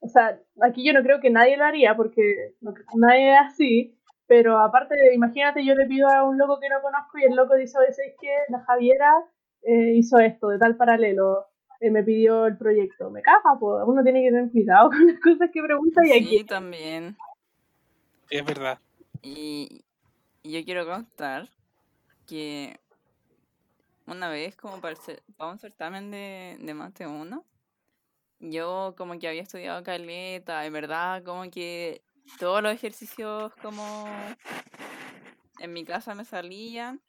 o sea, aquí yo no creo que nadie lo haría porque no nadie es así, pero aparte, imagínate, yo le pido a un loco que no conozco y el loco dice, oye, ¿sabes qué? La Javiera eh, hizo esto de tal paralelo, me pidió el proyecto. Me caga, pues uno tiene que tener cuidado con las cosas que pregunta y aquí.
Sí, también.
Es verdad.
Y, y yo quiero contar que una vez, como para, un certamen de, de Mate 1, yo como que había estudiado caleta, en verdad, como que todos los ejercicios como en mi casa me salían,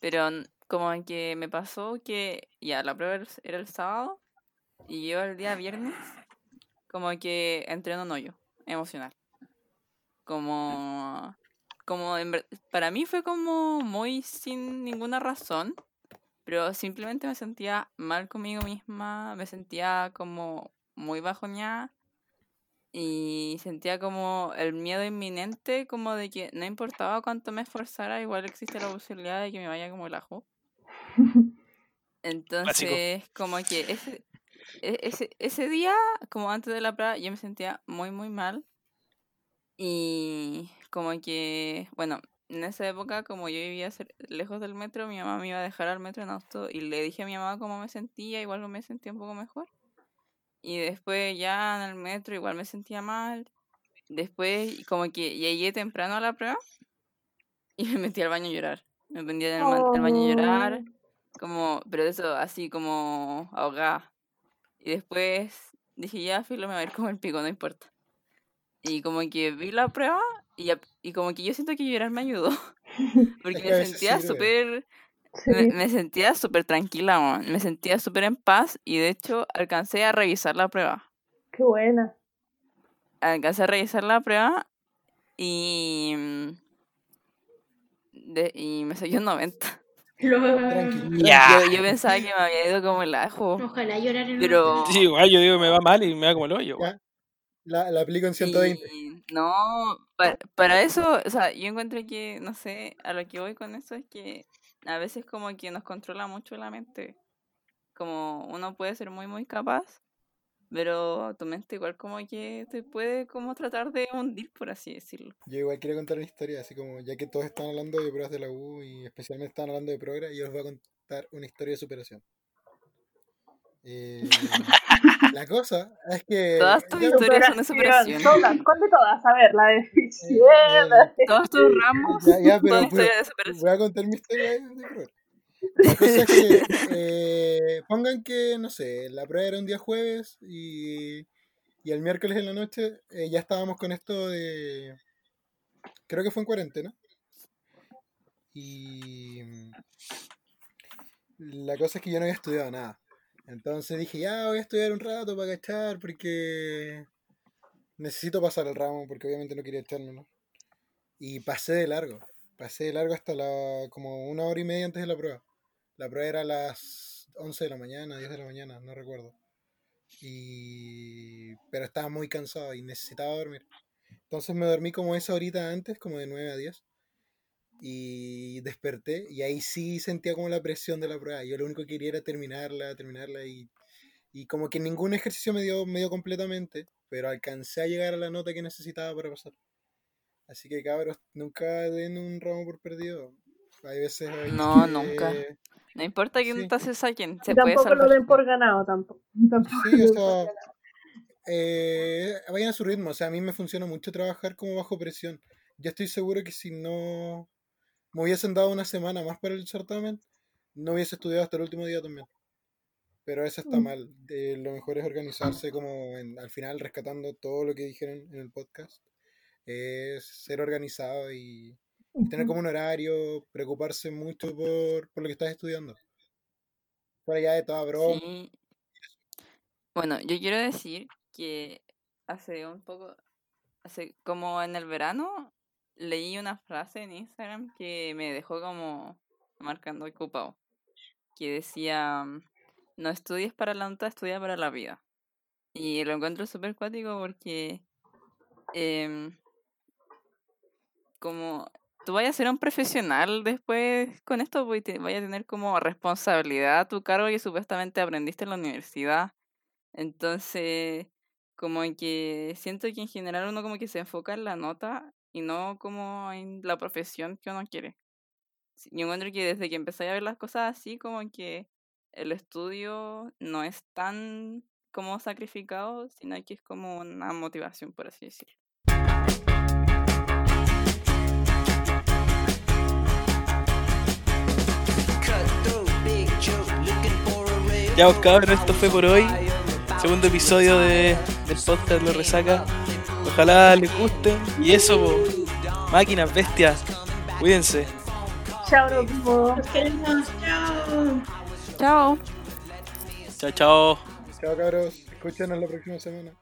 pero como que me pasó que ya la prueba era el sábado y yo el día viernes como que entré en un hoyo emocional. Como como en para mí fue como muy sin ninguna razón, pero simplemente me sentía mal conmigo misma, me sentía como muy bajoñada y sentía como el miedo inminente, como de que no importaba cuánto me esforzara, igual existe la posibilidad de que me vaya como el ajo. Entonces, como que ese, e- ese, ese día, como antes de la prueba, yo me sentía muy, muy mal. Y como que, bueno, en esa época, como yo vivía lejos del metro, mi mamá me iba a dejar al metro en auto y le dije a mi mamá cómo me sentía, igual me sentía un poco mejor. Y después ya en el metro igual me sentía mal. Después como que llegué temprano a la prueba y me metí al baño a llorar. Me metí al baño a llorar, como, pero eso así como ahogada. Y después dije, ya, filo, me va a ir como el pico, no importa. Y como que vi la prueba y, y como que yo siento que llorar me ayudó. Porque me sentía súper
Sí.
me, me sentía súper tranquila, weón. me sentía súper en paz y de hecho alcancé a revisar la prueba.
Qué buena.
Alcancé a revisar la prueba y, mm, de, y me salió un 90.
Tranqui.
Ya.
Yo, yo pensaba que me había ido como el ajo,
Ojalá llorar en
pero...
Sí, igual yo digo me va mal y me va como el hoyo.
La, la aplico en 120.
y no, para, para eso, o sea, yo encuentro que, no sé, a lo que voy con eso es que a veces como que nos controla mucho la mente. Como uno puede ser muy, muy capaz, Pero tu mente igual como que te puede como tratar de hundir, por así decirlo.
Yo igual quiero contar una historia, así como ya que todos están hablando de pruebas de la U y especialmente están hablando de Progra, yo les voy a contar una historia de superación. Eh, la cosa es que...
Todas tus historias son de superación.
Todas, ¿cuál de todas? A ver, la de
eh,
Ficien.
Todos tus ramos
Ya, ya, pero
son historias de superación.
voy a contar mi historia de de Progra. La cosa es que eh, pongan que, no sé, la prueba era un día jueves y, y el miércoles en la noche eh, ya estábamos con esto de... Creo que fue en cuarentena. Y mm, la cosa es que yo no había estudiado nada. Entonces dije, ya voy a estudiar un rato para cachar porque necesito pasar el ramo porque obviamente no quería echármelo. Y pasé de largo. Pasé de largo hasta la como una hora y media antes de la prueba. La prueba era a las 11 de la mañana, 10 de la mañana, no recuerdo. Y... Pero estaba muy cansado y necesitaba dormir. Entonces me dormí como esa horita antes, como de 9 a 10. Y desperté y ahí sí sentía como la presión de la prueba. Yo lo único que quería era terminarla, terminarla y, y como que ningún ejercicio me dio, me dio completamente, pero alcancé a llegar a la nota que necesitaba para pasar. Así que cabros, nunca den un ramo por perdido. Hay veces ahí
No,
que-
nunca. No importa que
Sí.
nota se saquen, se puede
tampoco lo den por ganado, tampoco. tampoco
Sí, o sea, eh, vayan a su ritmo. O sea, a mí me funciona mucho trabajar como bajo presión. Yo estoy seguro que si no me hubiesen dado una semana más para el certamen, no hubiese estudiado hasta el último día también. Pero eso está
Mm.
mal. Eh, lo mejor es organizarse como en- al final rescatando todo lo que dijeron en el podcast. Es ser organizado y tener como un horario, preocuparse mucho por, por lo que estás estudiando. Fuera ya de toda broma.
Sí. Bueno, yo quiero decir que hace un poco, hace como en el verano, leí una frase en Instagram que me dejó como marcando ocupado. Que decía, no estudies para la nota, estudia para la vida. Y lo encuentro súper cuático porque em, como tú vayas a ser un profesional después con esto, pues, y te vayas a tener como responsabilidad a tu cargo que supuestamente aprendiste en la universidad. Entonces, como que siento que en general uno como que se enfoca en la nota y no como en la profesión que uno quiere. Yo encuentro que desde que empecé a ver las cosas así, como que el estudio no es tan como sacrificado, sino que es como una motivación, por así decirlo.
Ya, pues cabros, esto fue por hoy. Segundo episodio de, del podcast Lo Resaca. Ojalá les guste. Y eso, po. máquinas, bestias. Cuídense.
Chao,
queremos. Chao.
Chao.
Chao, chao.
Chao cabros, escúchenos la próxima semana.